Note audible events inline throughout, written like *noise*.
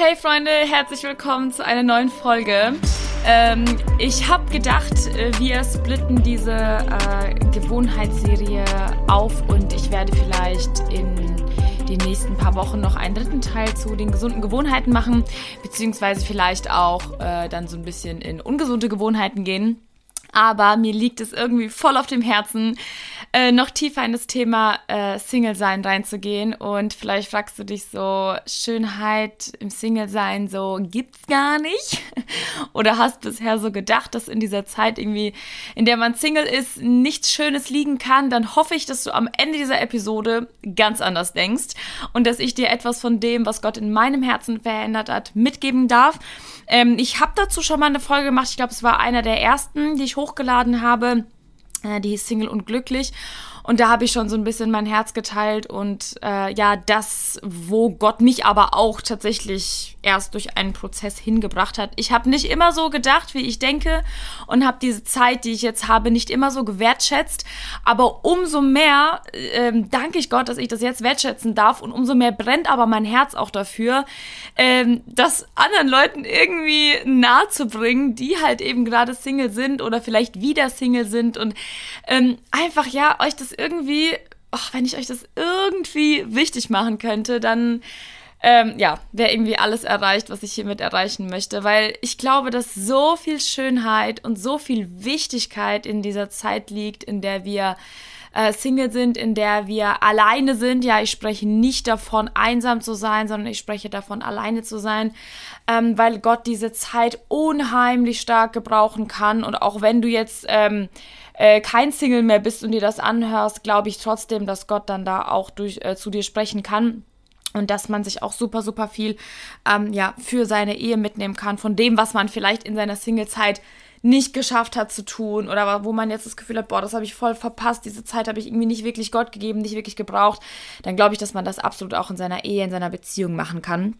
Hey Freunde, herzlich willkommen zu einer neuen Folge. Ähm, ich habe gedacht, äh, wir splitten diese äh, Gewohnheitsserie auf und ich werde vielleicht in den nächsten paar Wochen noch einen dritten Teil zu den gesunden Gewohnheiten machen, beziehungsweise vielleicht auch äh, dann so ein bisschen in ungesunde Gewohnheiten gehen. Aber mir liegt es irgendwie voll auf dem Herzen, äh, noch tiefer in das Thema äh, Single-Sein reinzugehen. Und vielleicht fragst du dich so, Schönheit im Single-Sein so gibt's gar nicht? *laughs* Oder hast bisher so gedacht, dass in dieser Zeit irgendwie, in der man Single ist, nichts Schönes liegen kann? Dann hoffe ich, dass du am Ende dieser Episode ganz anders denkst und dass ich dir etwas von dem, was Gott in meinem Herzen verändert hat, mitgeben darf. Ähm, ich habe dazu schon mal eine Folge gemacht. Ich glaube, es war einer der ersten, die ich hochgeladen habe. Äh, die Single und Glücklich. Und da habe ich schon so ein bisschen mein Herz geteilt und äh, ja, das, wo Gott mich aber auch tatsächlich erst durch einen Prozess hingebracht hat. Ich habe nicht immer so gedacht, wie ich denke und habe diese Zeit, die ich jetzt habe, nicht immer so gewertschätzt. Aber umso mehr äh, danke ich Gott, dass ich das jetzt wertschätzen darf und umso mehr brennt aber mein Herz auch dafür, äh, das anderen Leuten irgendwie nahe zu bringen, die halt eben gerade Single sind oder vielleicht wieder Single sind und ähm, einfach ja euch das irgendwie, ach, wenn ich euch das irgendwie wichtig machen könnte, dann ähm, ja, wäre irgendwie alles erreicht, was ich hiermit erreichen möchte, weil ich glaube, dass so viel Schönheit und so viel Wichtigkeit in dieser Zeit liegt, in der wir äh, Single sind, in der wir alleine sind. Ja, ich spreche nicht davon, einsam zu sein, sondern ich spreche davon, alleine zu sein, ähm, weil Gott diese Zeit unheimlich stark gebrauchen kann. Und auch wenn du jetzt ähm, äh, kein Single mehr bist und dir das anhörst, glaube ich trotzdem, dass Gott dann da auch durch, äh, zu dir sprechen kann und dass man sich auch super, super viel ähm, ja, für seine Ehe mitnehmen kann, von dem, was man vielleicht in seiner Singlezeit nicht geschafft hat zu tun oder wo man jetzt das Gefühl hat, boah, das habe ich voll verpasst, diese Zeit habe ich irgendwie nicht wirklich Gott gegeben, nicht wirklich gebraucht, dann glaube ich, dass man das absolut auch in seiner Ehe, in seiner Beziehung machen kann.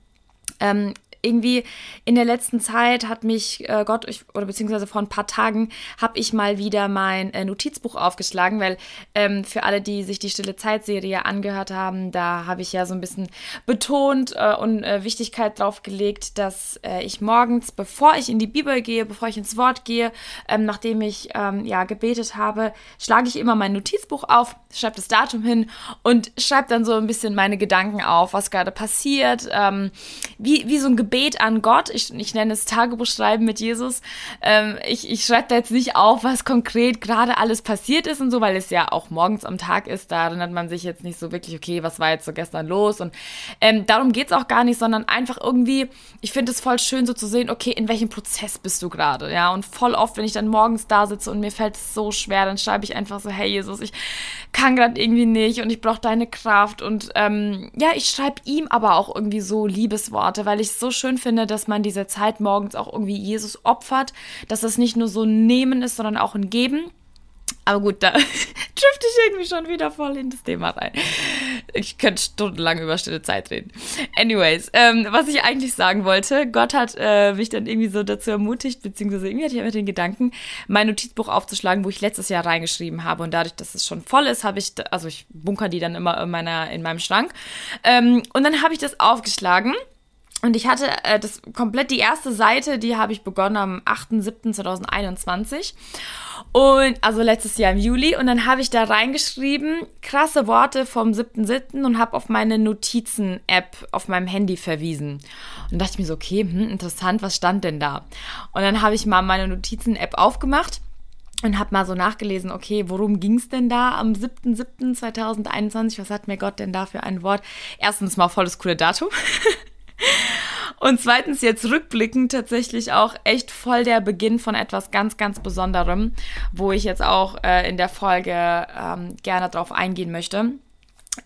Ähm, irgendwie in der letzten Zeit hat mich äh, Gott, ich, oder beziehungsweise vor ein paar Tagen, habe ich mal wieder mein äh, Notizbuch aufgeschlagen, weil ähm, für alle, die sich die Stille Zeit-Serie angehört haben, da habe ich ja so ein bisschen betont äh, und äh, Wichtigkeit drauf gelegt, dass ich morgens, bevor ich in die Bibel gehe, bevor ich ins Wort gehe, ähm, nachdem ich ähm, ja gebetet habe, schlage ich immer mein Notizbuch auf, schreibe das Datum hin und schreibe dann so ein bisschen meine Gedanken auf, was gerade passiert, ähm, wie, wie so ein Gebet Gebet an Gott. Ich, ich nenne es Tagebuchschreiben mit Jesus. Ähm, ich ich schreibe da jetzt nicht auf, was konkret gerade alles passiert ist und so, weil es ja auch morgens am Tag ist. Da erinnert man sich jetzt nicht so wirklich, okay, was war jetzt so gestern los? Und ähm, darum geht es auch gar nicht, sondern einfach irgendwie, ich finde es voll schön so zu sehen, okay, in welchem Prozess bist du gerade? Ja, und voll oft, wenn ich dann morgens da sitze und mir fällt es so schwer, dann schreibe ich einfach so, hey Jesus, ich kann gerade irgendwie nicht und ich brauche deine Kraft. Und ähm, ja, ich schreibe ihm aber auch irgendwie so Liebesworte, weil ich so schön finde, dass man diese Zeit morgens auch irgendwie Jesus opfert, dass das nicht nur so ein Nehmen ist, sondern auch ein Geben. Aber gut, da *laughs* drifte ich irgendwie schon wieder voll in das Thema rein. Ich könnte stundenlang über stille Zeit reden. Anyways, ähm, was ich eigentlich sagen wollte, Gott hat äh, mich dann irgendwie so dazu ermutigt, beziehungsweise irgendwie hatte ich einfach den Gedanken, mein Notizbuch aufzuschlagen, wo ich letztes Jahr reingeschrieben habe. Und dadurch, dass es schon voll ist, habe ich, also ich bunker die dann immer in, meiner, in meinem Schrank. Ähm, und dann habe ich das aufgeschlagen und ich hatte äh, das komplett die erste Seite, die habe ich begonnen am 8.7.2021. Und also letztes Jahr im Juli. Und dann habe ich da reingeschrieben, krasse Worte vom 7.7. und habe auf meine Notizen-App auf meinem Handy verwiesen. Und dachte ich mir so, okay, hm, interessant, was stand denn da? Und dann habe ich mal meine Notizen-App aufgemacht und habe mal so nachgelesen, okay, worum ging es denn da am 7.7.2021? Was hat mir Gott denn da für ein Wort? Erstens mal volles coole Datum. *laughs* Und zweitens jetzt rückblickend tatsächlich auch echt voll der Beginn von etwas ganz, ganz Besonderem, wo ich jetzt auch äh, in der Folge ähm, gerne drauf eingehen möchte.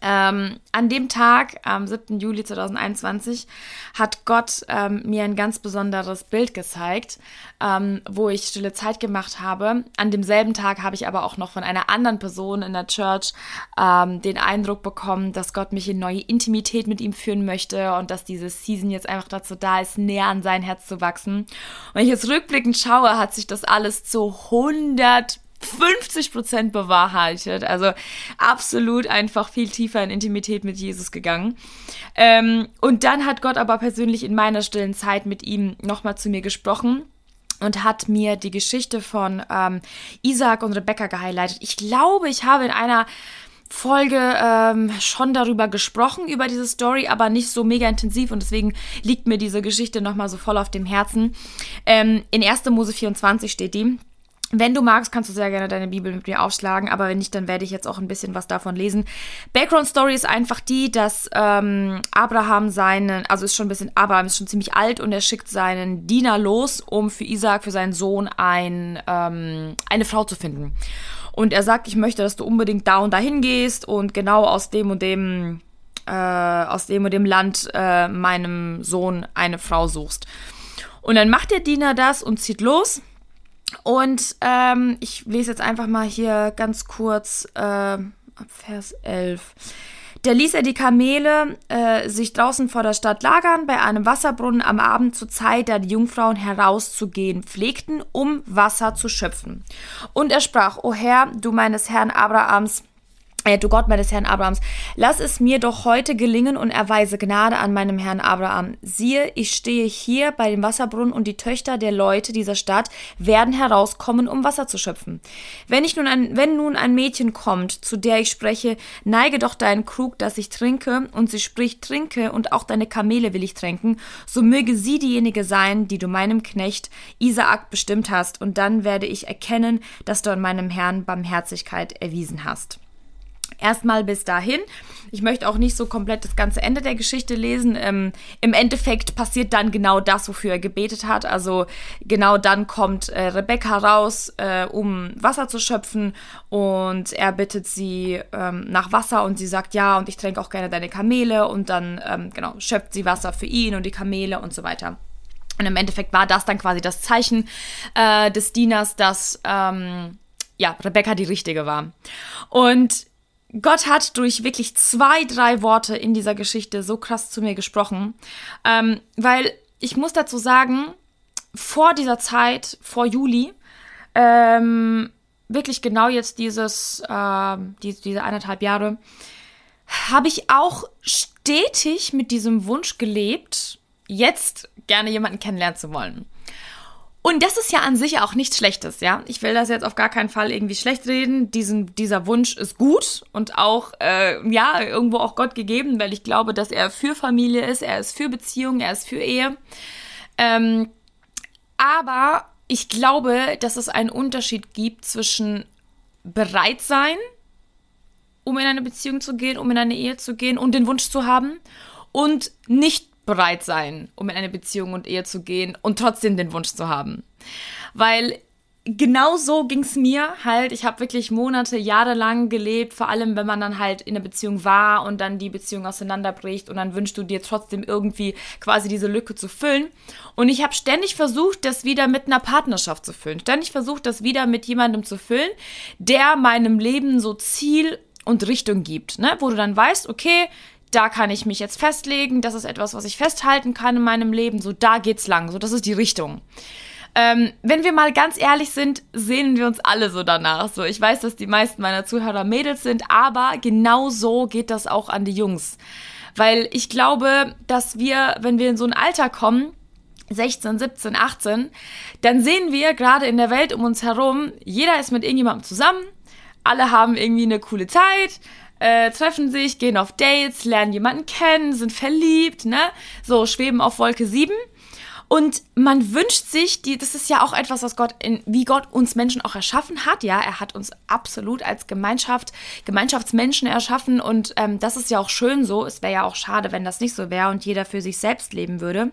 Ähm, an dem Tag, am 7. Juli 2021, hat Gott ähm, mir ein ganz besonderes Bild gezeigt, ähm, wo ich stille Zeit gemacht habe. An demselben Tag habe ich aber auch noch von einer anderen Person in der Church ähm, den Eindruck bekommen, dass Gott mich in neue Intimität mit ihm führen möchte und dass diese Season jetzt einfach dazu da ist, näher an sein Herz zu wachsen. Und wenn ich jetzt rückblickend schaue, hat sich das alles zu 100 50 Prozent bewahrheitet. Also absolut einfach viel tiefer in Intimität mit Jesus gegangen. Ähm, und dann hat Gott aber persönlich in meiner stillen Zeit mit ihm nochmal zu mir gesprochen und hat mir die Geschichte von ähm, Isaac und Rebecca gehighlightet. Ich glaube, ich habe in einer Folge ähm, schon darüber gesprochen, über diese Story, aber nicht so mega intensiv und deswegen liegt mir diese Geschichte nochmal so voll auf dem Herzen. Ähm, in 1. Mose 24 steht die. Wenn du magst, kannst du sehr gerne deine Bibel mit mir aufschlagen, aber wenn nicht, dann werde ich jetzt auch ein bisschen was davon lesen. Background Story ist einfach die, dass ähm, Abraham seinen, also ist schon ein bisschen, Abraham ist schon ziemlich alt und er schickt seinen Diener los, um für Isaac, für seinen Sohn ein, ähm, eine Frau zu finden. Und er sagt, ich möchte, dass du unbedingt da und dahin gehst und genau aus dem und dem, äh, aus dem und dem Land äh, meinem Sohn eine Frau suchst. Und dann macht der Diener das und zieht los und ähm, ich lese jetzt einfach mal hier ganz kurz äh, Vers 11. Da ließ er die Kamele äh, sich draußen vor der Stadt lagern, bei einem Wasserbrunnen am Abend zur Zeit, da die Jungfrauen herauszugehen pflegten, um Wasser zu schöpfen. Und er sprach, O Herr, du meines Herrn Abrahams, du Gott meines Herrn Abrahams, lass es mir doch heute gelingen und erweise Gnade an meinem Herrn Abraham. Siehe, ich stehe hier bei dem Wasserbrunnen und die Töchter der Leute dieser Stadt werden herauskommen, um Wasser zu schöpfen. Wenn ich nun ein, wenn nun ein Mädchen kommt, zu der ich spreche, neige doch deinen Krug, dass ich trinke, und sie spricht, trinke, und auch deine Kamele will ich tränken, so möge sie diejenige sein, die du meinem Knecht Isaak bestimmt hast, und dann werde ich erkennen, dass du an meinem Herrn Barmherzigkeit erwiesen hast. Erstmal bis dahin. Ich möchte auch nicht so komplett das ganze Ende der Geschichte lesen. Ähm, Im Endeffekt passiert dann genau das, wofür er gebetet hat. Also genau dann kommt äh, Rebecca raus, äh, um Wasser zu schöpfen und er bittet sie ähm, nach Wasser und sie sagt ja und ich trinke auch gerne deine Kamele und dann ähm, genau schöpft sie Wasser für ihn und die Kamele und so weiter. Und im Endeffekt war das dann quasi das Zeichen äh, des Dieners, dass ähm, ja Rebecca die richtige war. Und Gott hat durch wirklich zwei, drei Worte in dieser Geschichte so krass zu mir gesprochen, ähm, weil ich muss dazu sagen, vor dieser Zeit, vor Juli, ähm, wirklich genau jetzt dieses, äh, die, diese eineinhalb Jahre, habe ich auch stetig mit diesem Wunsch gelebt, jetzt gerne jemanden kennenlernen zu wollen. Und das ist ja an sich auch nichts Schlechtes, ja. Ich will das jetzt auf gar keinen Fall irgendwie schlecht reden. Diesen, dieser Wunsch ist gut und auch, äh, ja, irgendwo auch Gott gegeben, weil ich glaube, dass er für Familie ist, er ist für Beziehungen, er ist für Ehe. Ähm, aber ich glaube, dass es einen Unterschied gibt zwischen bereit sein, um in eine Beziehung zu gehen, um in eine Ehe zu gehen und den Wunsch zu haben und nicht bereit sein, um in eine Beziehung und Ehe zu gehen und trotzdem den Wunsch zu haben. Weil genau so ging es mir halt. Ich habe wirklich Monate, Jahre lang gelebt, vor allem wenn man dann halt in einer Beziehung war und dann die Beziehung auseinanderbricht und dann wünschst du dir trotzdem irgendwie quasi diese Lücke zu füllen. Und ich habe ständig versucht, das wieder mit einer Partnerschaft zu füllen. Ständig versucht, das wieder mit jemandem zu füllen, der meinem Leben so Ziel und Richtung gibt, ne? Wo du dann weißt, okay, da kann ich mich jetzt festlegen, das ist etwas, was ich festhalten kann in meinem Leben, so da geht's lang, so das ist die Richtung. Ähm, wenn wir mal ganz ehrlich sind, sehnen wir uns alle so danach. So, ich weiß, dass die meisten meiner Zuhörer Mädels sind, aber genau so geht das auch an die Jungs. Weil ich glaube, dass wir, wenn wir in so ein Alter kommen, 16, 17, 18, dann sehen wir gerade in der Welt um uns herum, jeder ist mit irgendjemandem zusammen, alle haben irgendwie eine coole Zeit, äh, treffen sich, gehen auf Dates, lernen jemanden kennen, sind verliebt, ne? So, schweben auf Wolke 7. Und man wünscht sich, die, das ist ja auch etwas, was Gott, in, wie Gott uns Menschen auch erschaffen hat. Ja, er hat uns absolut als Gemeinschaft, Gemeinschaftsmenschen erschaffen und ähm, das ist ja auch schön so. Es wäre ja auch schade, wenn das nicht so wäre und jeder für sich selbst leben würde.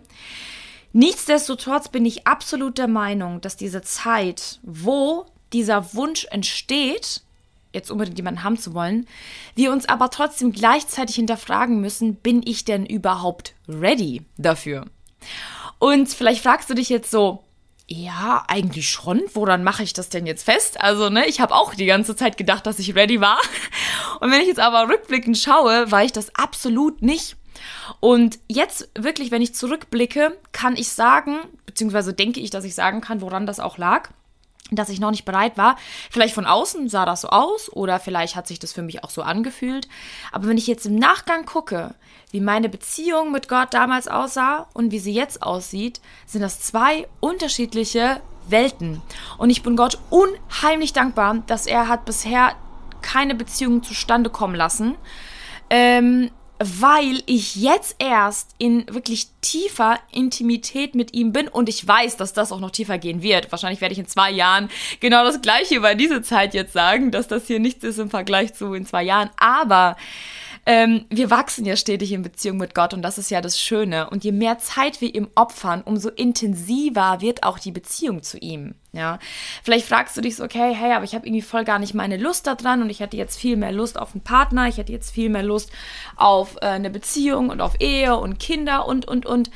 Nichtsdestotrotz bin ich absolut der Meinung, dass diese Zeit, wo dieser Wunsch entsteht, jetzt unbedingt jemanden haben zu wollen, wir uns aber trotzdem gleichzeitig hinterfragen müssen, bin ich denn überhaupt ready dafür? Und vielleicht fragst du dich jetzt so, ja, eigentlich schon. Woran mache ich das denn jetzt fest? Also, ne, ich habe auch die ganze Zeit gedacht, dass ich ready war. Und wenn ich jetzt aber rückblickend schaue, war ich das absolut nicht. Und jetzt wirklich, wenn ich zurückblicke, kann ich sagen, beziehungsweise denke ich, dass ich sagen kann, woran das auch lag. Dass ich noch nicht bereit war. Vielleicht von außen sah das so aus oder vielleicht hat sich das für mich auch so angefühlt. Aber wenn ich jetzt im Nachgang gucke, wie meine Beziehung mit Gott damals aussah und wie sie jetzt aussieht, sind das zwei unterschiedliche Welten. Und ich bin Gott unheimlich dankbar, dass er hat bisher keine Beziehung zustande kommen lassen. Ähm, weil ich jetzt erst in wirklich tiefer Intimität mit ihm bin und ich weiß, dass das auch noch tiefer gehen wird. Wahrscheinlich werde ich in zwei Jahren genau das gleiche über diese Zeit jetzt sagen, dass das hier nichts ist im Vergleich zu in zwei Jahren. Aber ähm, wir wachsen ja stetig in Beziehung mit Gott und das ist ja das Schöne. Und je mehr Zeit wir ihm opfern, umso intensiver wird auch die Beziehung zu ihm. Ja, vielleicht fragst du dich so, okay, hey, aber ich habe irgendwie voll gar nicht meine Lust daran und ich hätte jetzt viel mehr Lust auf einen Partner, ich hätte jetzt viel mehr Lust auf äh, eine Beziehung und auf Ehe und Kinder und, und, und.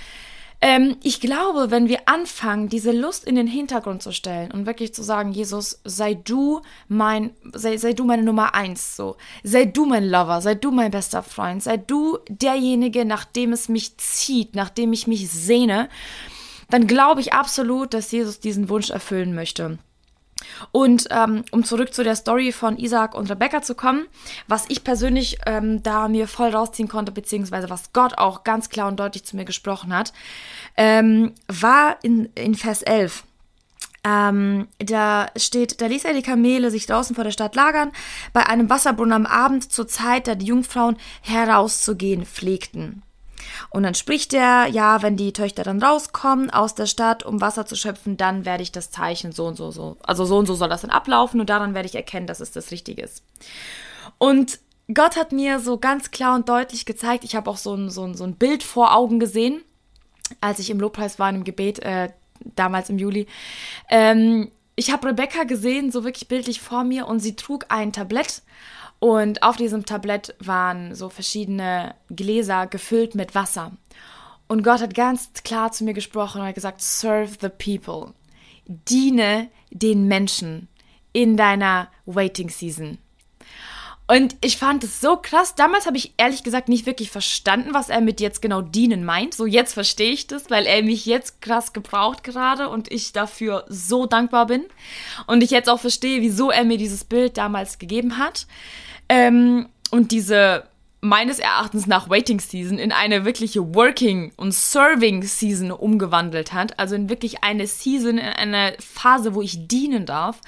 Ähm, ich glaube, wenn wir anfangen, diese Lust in den Hintergrund zu stellen und wirklich zu sagen, Jesus, sei du mein, sei, sei du meine Nummer eins, so, sei du mein Lover, sei du mein bester Freund, sei du derjenige, nach dem es mich zieht, nach dem ich mich sehne, dann glaube ich absolut, dass Jesus diesen Wunsch erfüllen möchte. Und ähm, um zurück zu der Story von Isaac und Rebecca zu kommen, was ich persönlich ähm, da mir voll rausziehen konnte, beziehungsweise was Gott auch ganz klar und deutlich zu mir gesprochen hat, ähm, war in, in Vers 11. Ähm, da steht, da ließ er die Kamele sich draußen vor der Stadt lagern, bei einem Wasserbrunnen am Abend zur Zeit, da die Jungfrauen herauszugehen pflegten. Und dann spricht er, ja, wenn die Töchter dann rauskommen aus der Stadt, um Wasser zu schöpfen, dann werde ich das Zeichen so und so, so. Also so und so soll das dann ablaufen und daran werde ich erkennen, dass es das Richtige ist. Und Gott hat mir so ganz klar und deutlich gezeigt, ich habe auch so ein, so, ein, so ein Bild vor Augen gesehen, als ich im Lobpreis war, im Gebet, äh, damals im Juli. Ähm, ich habe Rebecca gesehen, so wirklich bildlich vor mir, und sie trug ein Tablett und auf diesem Tablett waren so verschiedene Gläser gefüllt mit Wasser. Und Gott hat ganz klar zu mir gesprochen und hat gesagt, serve the people. Diene den Menschen in deiner Waiting Season. Und ich fand es so krass. Damals habe ich ehrlich gesagt nicht wirklich verstanden, was er mit jetzt genau dienen meint. So jetzt verstehe ich das, weil er mich jetzt krass gebraucht gerade und ich dafür so dankbar bin. Und ich jetzt auch verstehe, wieso er mir dieses Bild damals gegeben hat. Ähm, und diese meines Erachtens nach Waiting Season in eine wirkliche Working und Serving Season umgewandelt hat. Also in wirklich eine Season, in eine Phase, wo ich dienen darf.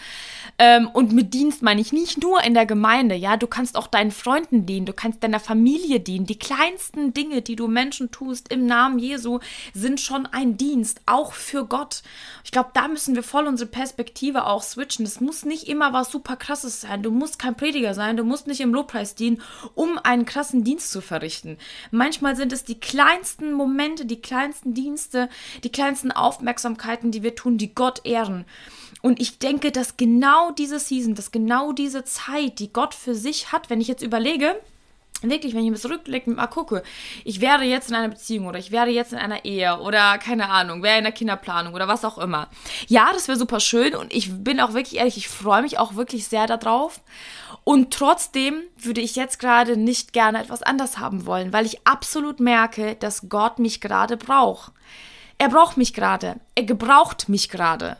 Ähm, und mit Dienst meine ich nicht nur in der Gemeinde, ja, du kannst auch deinen Freunden dienen, du kannst deiner Familie dienen. Die kleinsten Dinge, die du Menschen tust im Namen Jesu, sind schon ein Dienst, auch für Gott. Ich glaube, da müssen wir voll unsere Perspektive auch switchen. Es muss nicht immer was super krasses sein. Du musst kein Prediger sein, du musst nicht im Lobpreis dienen, um einen krassen Dienst zu verrichten. Manchmal sind es die kleinsten Momente, die kleinsten Dienste, die kleinsten Aufmerksamkeiten, die wir tun, die Gott ehren. Und ich denke, dass genau diese Season, dass genau diese Zeit, die Gott für sich hat, wenn ich jetzt überlege, wirklich, wenn ich mir zurückblicke, mal gucke, ich wäre jetzt in einer Beziehung oder ich wäre jetzt in einer Ehe oder keine Ahnung, wäre in der Kinderplanung oder was auch immer. Ja, das wäre super schön und ich bin auch wirklich ehrlich, ich freue mich auch wirklich sehr darauf. Und trotzdem würde ich jetzt gerade nicht gerne etwas anders haben wollen, weil ich absolut merke, dass Gott mich gerade braucht. Er braucht mich gerade. Er gebraucht mich gerade.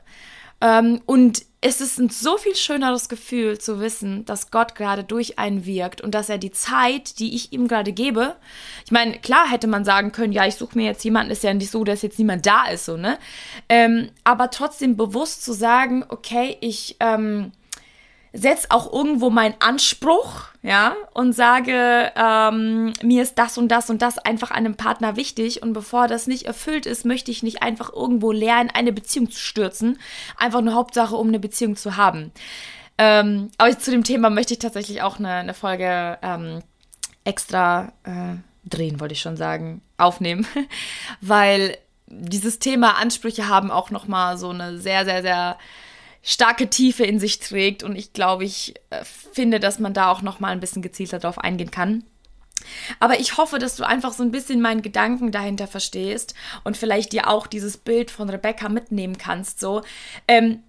Ähm, und es ist ein so viel schöneres Gefühl zu wissen, dass Gott gerade durch einen wirkt und dass er die Zeit, die ich ihm gerade gebe, ich meine, klar hätte man sagen können, ja, ich suche mir jetzt jemanden, ist ja nicht so, dass jetzt niemand da ist, so, ne? Ähm, aber trotzdem bewusst zu sagen, okay, ich, ähm, setze auch irgendwo meinen Anspruch, ja, und sage, ähm, mir ist das und das und das einfach einem Partner wichtig. Und bevor das nicht erfüllt ist, möchte ich nicht einfach irgendwo lernen, eine Beziehung zu stürzen, einfach nur Hauptsache, um eine Beziehung zu haben. Ähm, aber zu dem Thema möchte ich tatsächlich auch eine, eine Folge ähm, extra äh, drehen, wollte ich schon sagen, aufnehmen, *laughs* weil dieses Thema Ansprüche haben auch noch mal so eine sehr, sehr, sehr starke Tiefe in sich trägt und ich glaube, ich äh, finde, dass man da auch noch mal ein bisschen gezielter drauf eingehen kann. Aber ich hoffe, dass du einfach so ein bisschen meinen Gedanken dahinter verstehst und vielleicht dir auch dieses Bild von Rebecca mitnehmen kannst. So, ähm,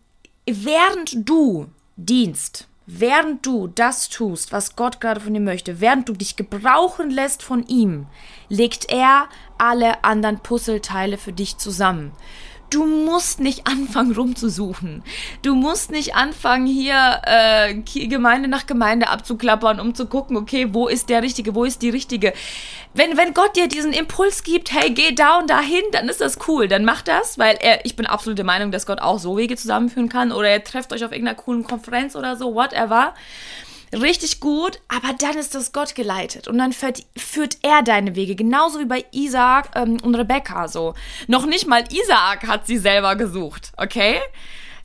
während du dienst, während du das tust, was Gott gerade von dir möchte, während du dich gebrauchen lässt von ihm, legt er alle anderen Puzzleteile für dich zusammen. Du musst nicht anfangen rumzusuchen. Du musst nicht anfangen hier äh, Gemeinde nach Gemeinde abzuklappern, um zu gucken, okay, wo ist der Richtige, wo ist die Richtige. Wenn, wenn Gott dir diesen Impuls gibt, hey, geh da und dahin, dann ist das cool, dann mach das, weil er, ich bin absolut der Meinung, dass Gott auch so Wege zusammenführen kann oder ihr trefft euch auf irgendeiner coolen Konferenz oder so, whatever richtig gut, aber dann ist das Gott geleitet und dann führt, führt er deine Wege, genauso wie bei Isaac ähm, und Rebecca so. Noch nicht mal Isaac hat sie selber gesucht, okay?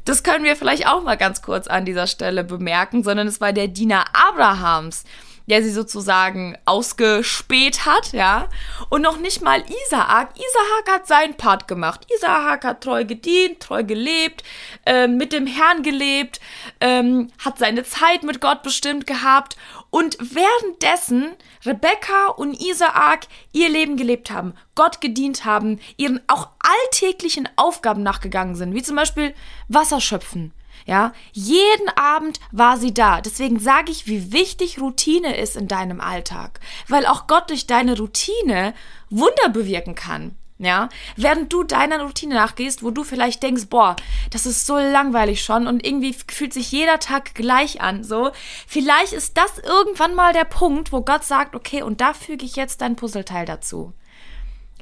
Das können wir vielleicht auch mal ganz kurz an dieser Stelle bemerken, sondern es war der Diener Abrahams, der sie sozusagen ausgespäht hat, ja. Und noch nicht mal Isaak. Isaak hat seinen Part gemacht. Isaak hat treu gedient, treu gelebt, äh, mit dem Herrn gelebt, ähm, hat seine Zeit mit Gott bestimmt gehabt. Und währenddessen Rebecca und Isaak ihr Leben gelebt haben, Gott gedient haben, ihren auch alltäglichen Aufgaben nachgegangen sind, wie zum Beispiel Wasser schöpfen, ja, jeden Abend war sie da. Deswegen sage ich, wie wichtig Routine ist in deinem Alltag, weil auch Gott durch deine Routine Wunder bewirken kann. Ja, während du deiner Routine nachgehst, wo du vielleicht denkst, boah, das ist so langweilig schon und irgendwie fühlt sich jeder Tag gleich an, so. Vielleicht ist das irgendwann mal der Punkt, wo Gott sagt, okay, und da füge ich jetzt dein Puzzleteil dazu.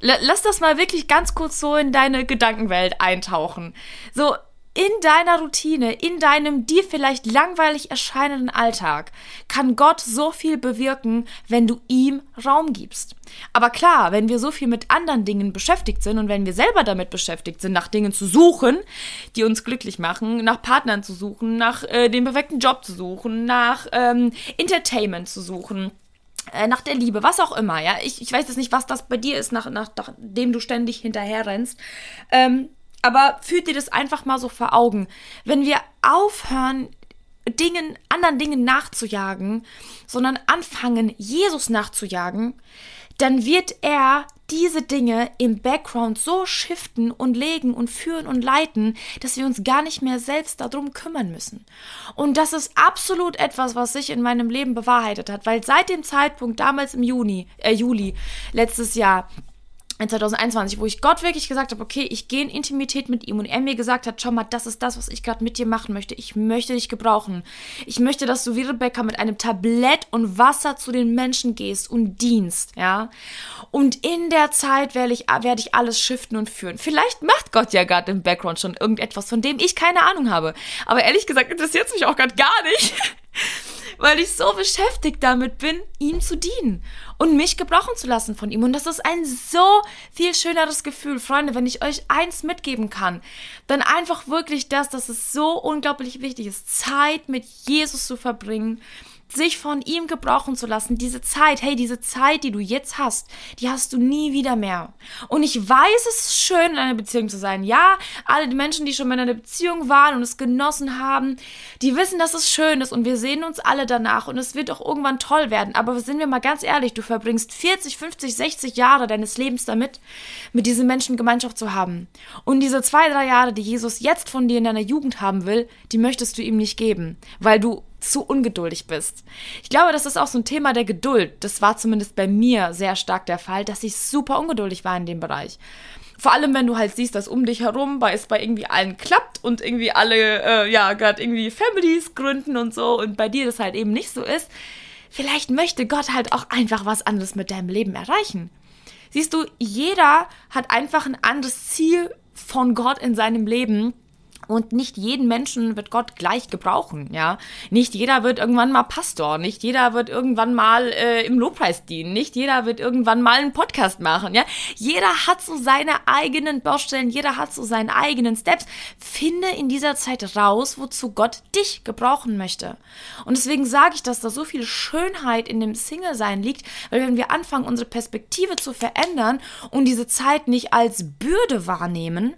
Lass das mal wirklich ganz kurz so in deine Gedankenwelt eintauchen. So, in deiner Routine, in deinem dir vielleicht langweilig erscheinenden Alltag kann Gott so viel bewirken, wenn du ihm Raum gibst. Aber klar, wenn wir so viel mit anderen Dingen beschäftigt sind und wenn wir selber damit beschäftigt sind, nach Dingen zu suchen, die uns glücklich machen, nach Partnern zu suchen, nach äh, dem perfekten Job zu suchen, nach ähm, Entertainment zu suchen, äh, nach der Liebe, was auch immer, ja. Ich, ich weiß jetzt nicht, was das bei dir ist, nach, nach, nachdem du ständig hinterher rennst. Ähm, aber fühlt dir das einfach mal so vor Augen. Wenn wir aufhören, Dingen, anderen Dingen nachzujagen, sondern anfangen, Jesus nachzujagen, dann wird er diese Dinge im Background so shiften und legen und führen und leiten, dass wir uns gar nicht mehr selbst darum kümmern müssen. Und das ist absolut etwas, was sich in meinem Leben bewahrheitet hat, weil seit dem Zeitpunkt damals im Juni, äh, Juli letztes Jahr, in 2021, wo ich Gott wirklich gesagt habe, okay, ich gehe in Intimität mit ihm und er mir gesagt hat, schau mal, das ist das, was ich gerade mit dir machen möchte. Ich möchte dich gebrauchen. Ich möchte, dass du wie Rebecca mit einem Tablett und Wasser zu den Menschen gehst und dienst, ja. Und in der Zeit werde ich, werde ich alles shiften und führen. Vielleicht macht Gott ja gerade im Background schon irgendetwas, von dem ich keine Ahnung habe. Aber ehrlich gesagt interessiert es mich auch gerade gar nicht. *laughs* weil ich so beschäftigt damit bin, ihm zu dienen und mich gebrauchen zu lassen von ihm. Und das ist ein so viel schöneres Gefühl, Freunde, wenn ich euch eins mitgeben kann, dann einfach wirklich das, dass es so unglaublich wichtig ist, Zeit mit Jesus zu verbringen, sich von ihm gebrauchen zu lassen, diese Zeit, hey, diese Zeit, die du jetzt hast, die hast du nie wieder mehr. Und ich weiß, es ist schön, in einer Beziehung zu sein. Ja, alle die Menschen, die schon mal in einer Beziehung waren und es genossen haben, die wissen, dass es schön ist und wir sehen uns alle danach und es wird auch irgendwann toll werden. Aber sind wir mal ganz ehrlich, du verbringst 40, 50, 60 Jahre deines Lebens damit, mit diesen Menschen Gemeinschaft zu haben. Und diese zwei, drei Jahre, die Jesus jetzt von dir in deiner Jugend haben will, die möchtest du ihm nicht geben, weil du zu ungeduldig bist. Ich glaube, das ist auch so ein Thema der Geduld. Das war zumindest bei mir sehr stark der Fall, dass ich super ungeduldig war in dem Bereich. Vor allem, wenn du halt siehst, dass um dich herum bei es bei irgendwie allen klappt und irgendwie alle, äh, ja, gerade irgendwie Families gründen und so und bei dir das halt eben nicht so ist. Vielleicht möchte Gott halt auch einfach was anderes mit deinem Leben erreichen. Siehst du, jeder hat einfach ein anderes Ziel von Gott in seinem Leben und nicht jeden Menschen wird Gott gleich gebrauchen, ja. Nicht jeder wird irgendwann mal Pastor, nicht jeder wird irgendwann mal äh, im Lobpreis dienen, nicht jeder wird irgendwann mal einen Podcast machen, ja. Jeder hat so seine eigenen Baustellen, jeder hat so seine eigenen Steps. Finde in dieser Zeit raus, wozu Gott dich gebrauchen möchte. Und deswegen sage ich, dass da so viel Schönheit in dem Single-Sein liegt, weil wenn wir anfangen, unsere Perspektive zu verändern und diese Zeit nicht als Bürde wahrnehmen,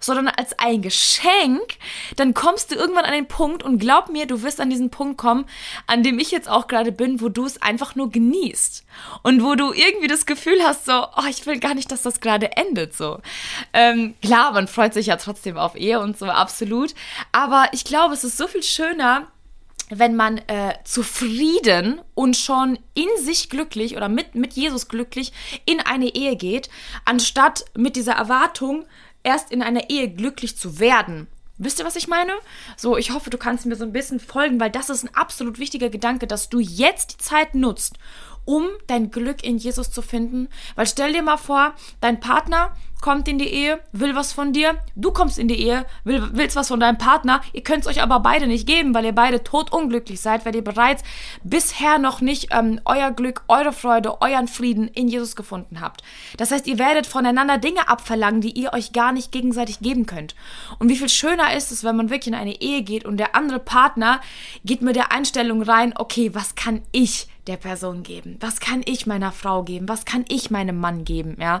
sondern als ein Geschenk, Geschenk, dann kommst du irgendwann an den Punkt und glaub mir, du wirst an diesen Punkt kommen, an dem ich jetzt auch gerade bin, wo du es einfach nur genießt und wo du irgendwie das Gefühl hast, so, oh, ich will gar nicht, dass das gerade endet, so. Ähm, klar, man freut sich ja trotzdem auf Ehe und so, absolut, aber ich glaube, es ist so viel schöner, wenn man äh, zufrieden und schon in sich glücklich oder mit, mit Jesus glücklich in eine Ehe geht, anstatt mit dieser Erwartung, erst in einer Ehe glücklich zu werden. Wisst ihr, was ich meine? So, ich hoffe, du kannst mir so ein bisschen folgen, weil das ist ein absolut wichtiger Gedanke, dass du jetzt die Zeit nutzt, um dein Glück in Jesus zu finden. Weil stell dir mal vor, dein Partner kommt in die Ehe, will was von dir, du kommst in die Ehe, will, willst was von deinem Partner, ihr könnt es euch aber beide nicht geben, weil ihr beide totunglücklich seid, weil ihr bereits bisher noch nicht ähm, euer Glück, eure Freude, euren Frieden in Jesus gefunden habt. Das heißt, ihr werdet voneinander Dinge abverlangen, die ihr euch gar nicht gegenseitig geben könnt. Und wie viel schöner ist es, wenn man wirklich in eine Ehe geht und der andere Partner geht mit der Einstellung rein, okay, was kann ich der Person geben? Was kann ich meiner Frau geben? Was kann ich meinem Mann geben? Ja.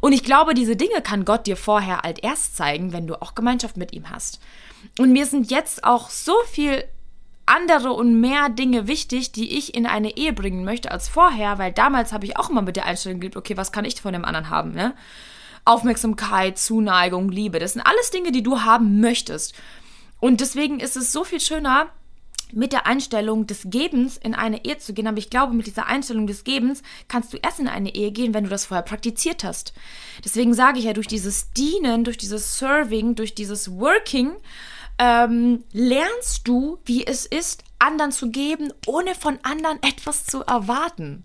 Und ich glaube, diese Dinge kann Gott dir vorher halt erst zeigen, wenn du auch Gemeinschaft mit ihm hast. Und mir sind jetzt auch so viel andere und mehr Dinge wichtig, die ich in eine Ehe bringen möchte als vorher, weil damals habe ich auch immer mit der Einstellung gelebt, okay, was kann ich von dem anderen haben, ne? Aufmerksamkeit, Zuneigung, Liebe, das sind alles Dinge, die du haben möchtest. Und deswegen ist es so viel schöner, mit der Einstellung des Gebens in eine Ehe zu gehen. Aber ich glaube, mit dieser Einstellung des Gebens kannst du erst in eine Ehe gehen, wenn du das vorher praktiziert hast. Deswegen sage ich ja, durch dieses Dienen, durch dieses Serving, durch dieses Working, ähm, lernst du, wie es ist, anderen zu geben, ohne von anderen etwas zu erwarten.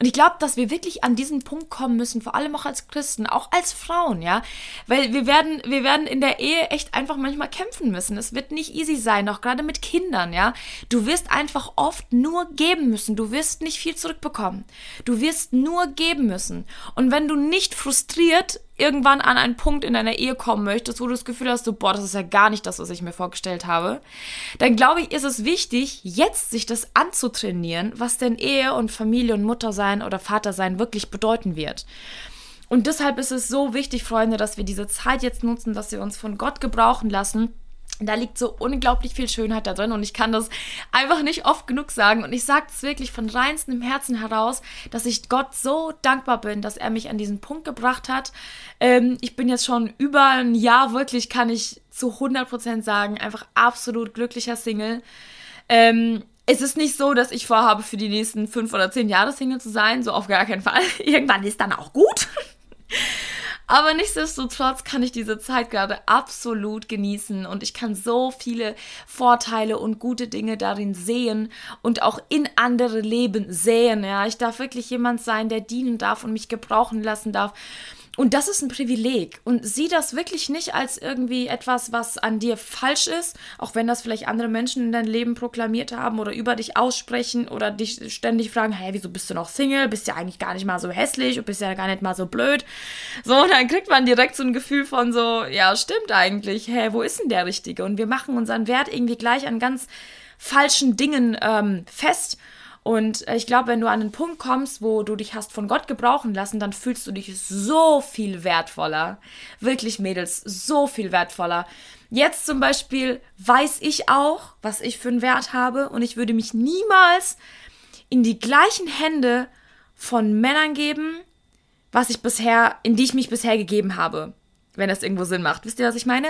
Und ich glaube, dass wir wirklich an diesen Punkt kommen müssen, vor allem auch als Christen, auch als Frauen, ja. Weil wir werden, wir werden in der Ehe echt einfach manchmal kämpfen müssen. Es wird nicht easy sein, auch gerade mit Kindern, ja. Du wirst einfach oft nur geben müssen. Du wirst nicht viel zurückbekommen. Du wirst nur geben müssen. Und wenn du nicht frustriert irgendwann an einen Punkt in deiner Ehe kommen möchtest, wo du das Gefühl hast, so, boah, das ist ja gar nicht das, was ich mir vorgestellt habe, dann glaube ich, ist es wichtig, jetzt sich das anzutrainieren, was denn Ehe und Familie und Mutter sein oder Vater sein wirklich bedeuten wird. Und deshalb ist es so wichtig, Freunde, dass wir diese Zeit jetzt nutzen, dass wir uns von Gott gebrauchen lassen da liegt so unglaublich viel Schönheit da drin und ich kann das einfach nicht oft genug sagen. Und ich sage es wirklich von reinstem Herzen heraus, dass ich Gott so dankbar bin, dass er mich an diesen Punkt gebracht hat. Ähm, ich bin jetzt schon über ein Jahr wirklich, kann ich zu 100% sagen, einfach absolut glücklicher Single. Ähm, es ist nicht so, dass ich vorhabe, für die nächsten fünf oder zehn Jahre Single zu sein. So auf gar keinen Fall. *laughs* Irgendwann ist dann auch gut. Aber nichtsdestotrotz kann ich diese Zeit gerade absolut genießen und ich kann so viele Vorteile und gute Dinge darin sehen und auch in andere Leben sehen. Ja, ich darf wirklich jemand sein, der dienen darf und mich gebrauchen lassen darf. Und das ist ein Privileg. Und sieh das wirklich nicht als irgendwie etwas, was an dir falsch ist, auch wenn das vielleicht andere Menschen in dein Leben proklamiert haben oder über dich aussprechen oder dich ständig fragen, hey, wieso bist du noch Single? Bist ja eigentlich gar nicht mal so hässlich und bist ja gar nicht mal so blöd. So, und *laughs* dann kriegt man direkt so ein Gefühl von so, ja, stimmt eigentlich. Hey, wo ist denn der Richtige? Und wir machen unseren Wert irgendwie gleich an ganz falschen Dingen ähm, fest. Und äh, ich glaube, wenn du an einen Punkt kommst, wo du dich hast von Gott gebrauchen lassen, dann fühlst du dich so viel wertvoller. Wirklich, Mädels, so viel wertvoller. Jetzt zum Beispiel weiß ich auch, was ich für einen Wert habe und ich würde mich niemals in die gleichen Hände von Männern geben, was ich bisher, in die ich mich bisher gegeben habe wenn das irgendwo Sinn macht. Wisst ihr, was ich meine?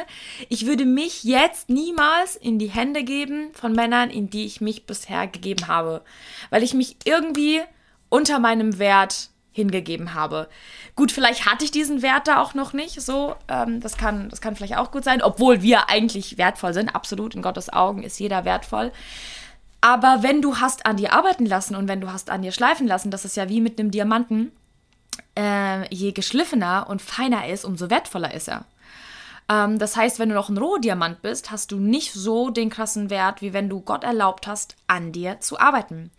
Ich würde mich jetzt niemals in die Hände geben von Männern, in die ich mich bisher gegeben habe, weil ich mich irgendwie unter meinem Wert hingegeben habe. Gut, vielleicht hatte ich diesen Wert da auch noch nicht, so, ähm, das, kann, das kann vielleicht auch gut sein, obwohl wir eigentlich wertvoll sind, absolut, in Gottes Augen ist jeder wertvoll. Aber wenn du hast an dir arbeiten lassen und wenn du hast an dir schleifen lassen, das ist ja wie mit einem Diamanten, äh, je geschliffener und feiner er ist, umso wertvoller ist er. Ähm, das heißt, wenn du noch ein Rohdiamant bist, hast du nicht so den krassen Wert, wie wenn du Gott erlaubt hast, an dir zu arbeiten.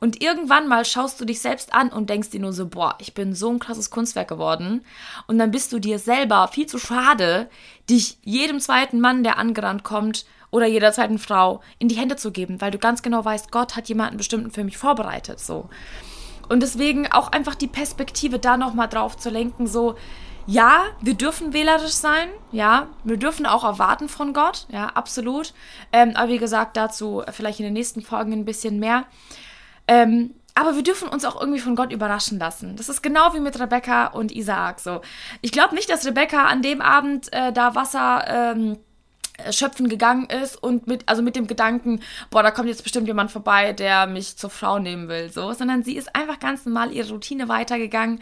Und irgendwann mal schaust du dich selbst an und denkst dir nur so, boah, ich bin so ein krasses Kunstwerk geworden. Und dann bist du dir selber viel zu schade, dich jedem zweiten Mann, der angerannt kommt, oder jeder zweiten Frau in die Hände zu geben, weil du ganz genau weißt, Gott hat jemanden bestimmten für mich vorbereitet, so. Und deswegen auch einfach die Perspektive da nochmal drauf zu lenken, so, ja, wir dürfen wählerisch sein, ja, wir dürfen auch erwarten von Gott, ja, absolut. Ähm, aber wie gesagt, dazu vielleicht in den nächsten Folgen ein bisschen mehr. Ähm, aber wir dürfen uns auch irgendwie von Gott überraschen lassen. Das ist genau wie mit Rebecca und Isaak so. Ich glaube nicht, dass Rebecca an dem Abend äh, da Wasser ähm, schöpfen gegangen ist und mit, also mit dem Gedanken, boah, da kommt jetzt bestimmt jemand vorbei, der mich zur Frau nehmen will, so, sondern sie ist einfach ganz normal ihre Routine weitergegangen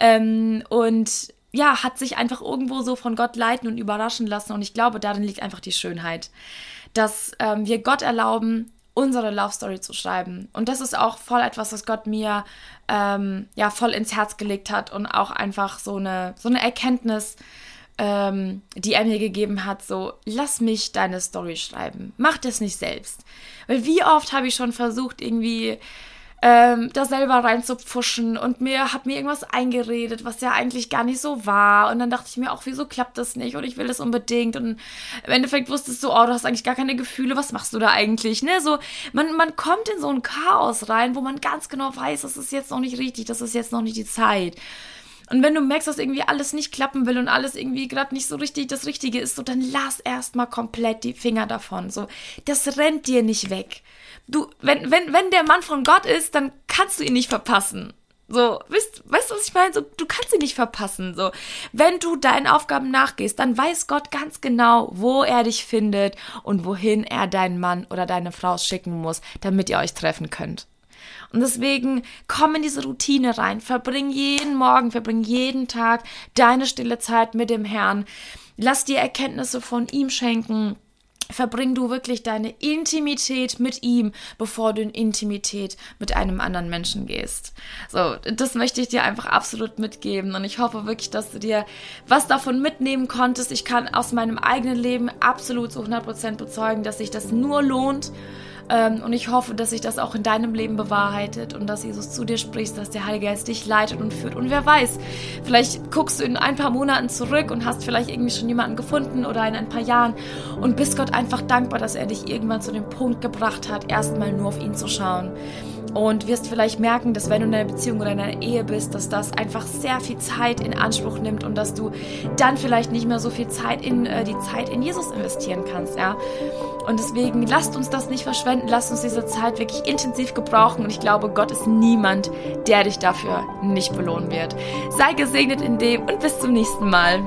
ähm, und ja, hat sich einfach irgendwo so von Gott leiten und überraschen lassen. Und ich glaube, darin liegt einfach die Schönheit, dass ähm, wir Gott erlauben, unsere Love Story zu schreiben. Und das ist auch voll etwas, was Gott mir ähm, ja voll ins Herz gelegt hat und auch einfach so eine, so eine Erkenntnis, ähm, die er mir gegeben hat, so, lass mich deine Story schreiben. Mach das nicht selbst. Weil wie oft habe ich schon versucht, irgendwie ähm, da selber reinzupfuschen und mir hab mir irgendwas eingeredet, was ja eigentlich gar nicht so war. Und dann dachte ich mir auch, wieso klappt das nicht? Und ich will das unbedingt. Und im Endeffekt wusstest du, oh, du hast eigentlich gar keine Gefühle, was machst du da eigentlich? Ne? So, man, man kommt in so ein Chaos rein, wo man ganz genau weiß, das ist jetzt noch nicht richtig, das ist jetzt noch nicht die Zeit. Und wenn du merkst, dass irgendwie alles nicht klappen will und alles irgendwie gerade nicht so richtig das Richtige ist, so dann lass erstmal komplett die Finger davon. So, das rennt dir nicht weg. Du, wenn, wenn, wenn der Mann von Gott ist, dann kannst du ihn nicht verpassen. So, weißt, weißt du, was ich meine? So, du kannst ihn nicht verpassen. So, wenn du deinen Aufgaben nachgehst, dann weiß Gott ganz genau, wo er dich findet und wohin er deinen Mann oder deine Frau schicken muss, damit ihr euch treffen könnt. Und deswegen komm in diese Routine rein. Verbring jeden Morgen, verbring jeden Tag deine stille Zeit mit dem Herrn. Lass dir Erkenntnisse von ihm schenken. Verbring du wirklich deine Intimität mit ihm, bevor du in Intimität mit einem anderen Menschen gehst. So, das möchte ich dir einfach absolut mitgeben und ich hoffe wirklich, dass du dir was davon mitnehmen konntest. Ich kann aus meinem eigenen Leben absolut zu 100% bezeugen, dass sich das nur lohnt und ich hoffe, dass sich das auch in deinem Leben bewahrheitet und dass Jesus zu dir spricht, dass der Heilige Geist dich leitet und führt. Und wer weiß, vielleicht guckst du in ein paar Monaten zurück und hast vielleicht irgendwie schon jemanden gefunden oder in ein paar Jahren und bist Gott einfach dankbar, dass er dich irgendwann zu dem Punkt gebracht hat, erstmal nur auf ihn zu schauen und wirst vielleicht merken, dass wenn du in einer Beziehung oder in einer Ehe bist, dass das einfach sehr viel Zeit in Anspruch nimmt und dass du dann vielleicht nicht mehr so viel Zeit in äh, die Zeit in Jesus investieren kannst, ja. Und deswegen lasst uns das nicht verschwenden, lasst uns diese Zeit wirklich intensiv gebrauchen und ich glaube, Gott ist niemand, der dich dafür nicht belohnen wird. Sei gesegnet in dem und bis zum nächsten Mal.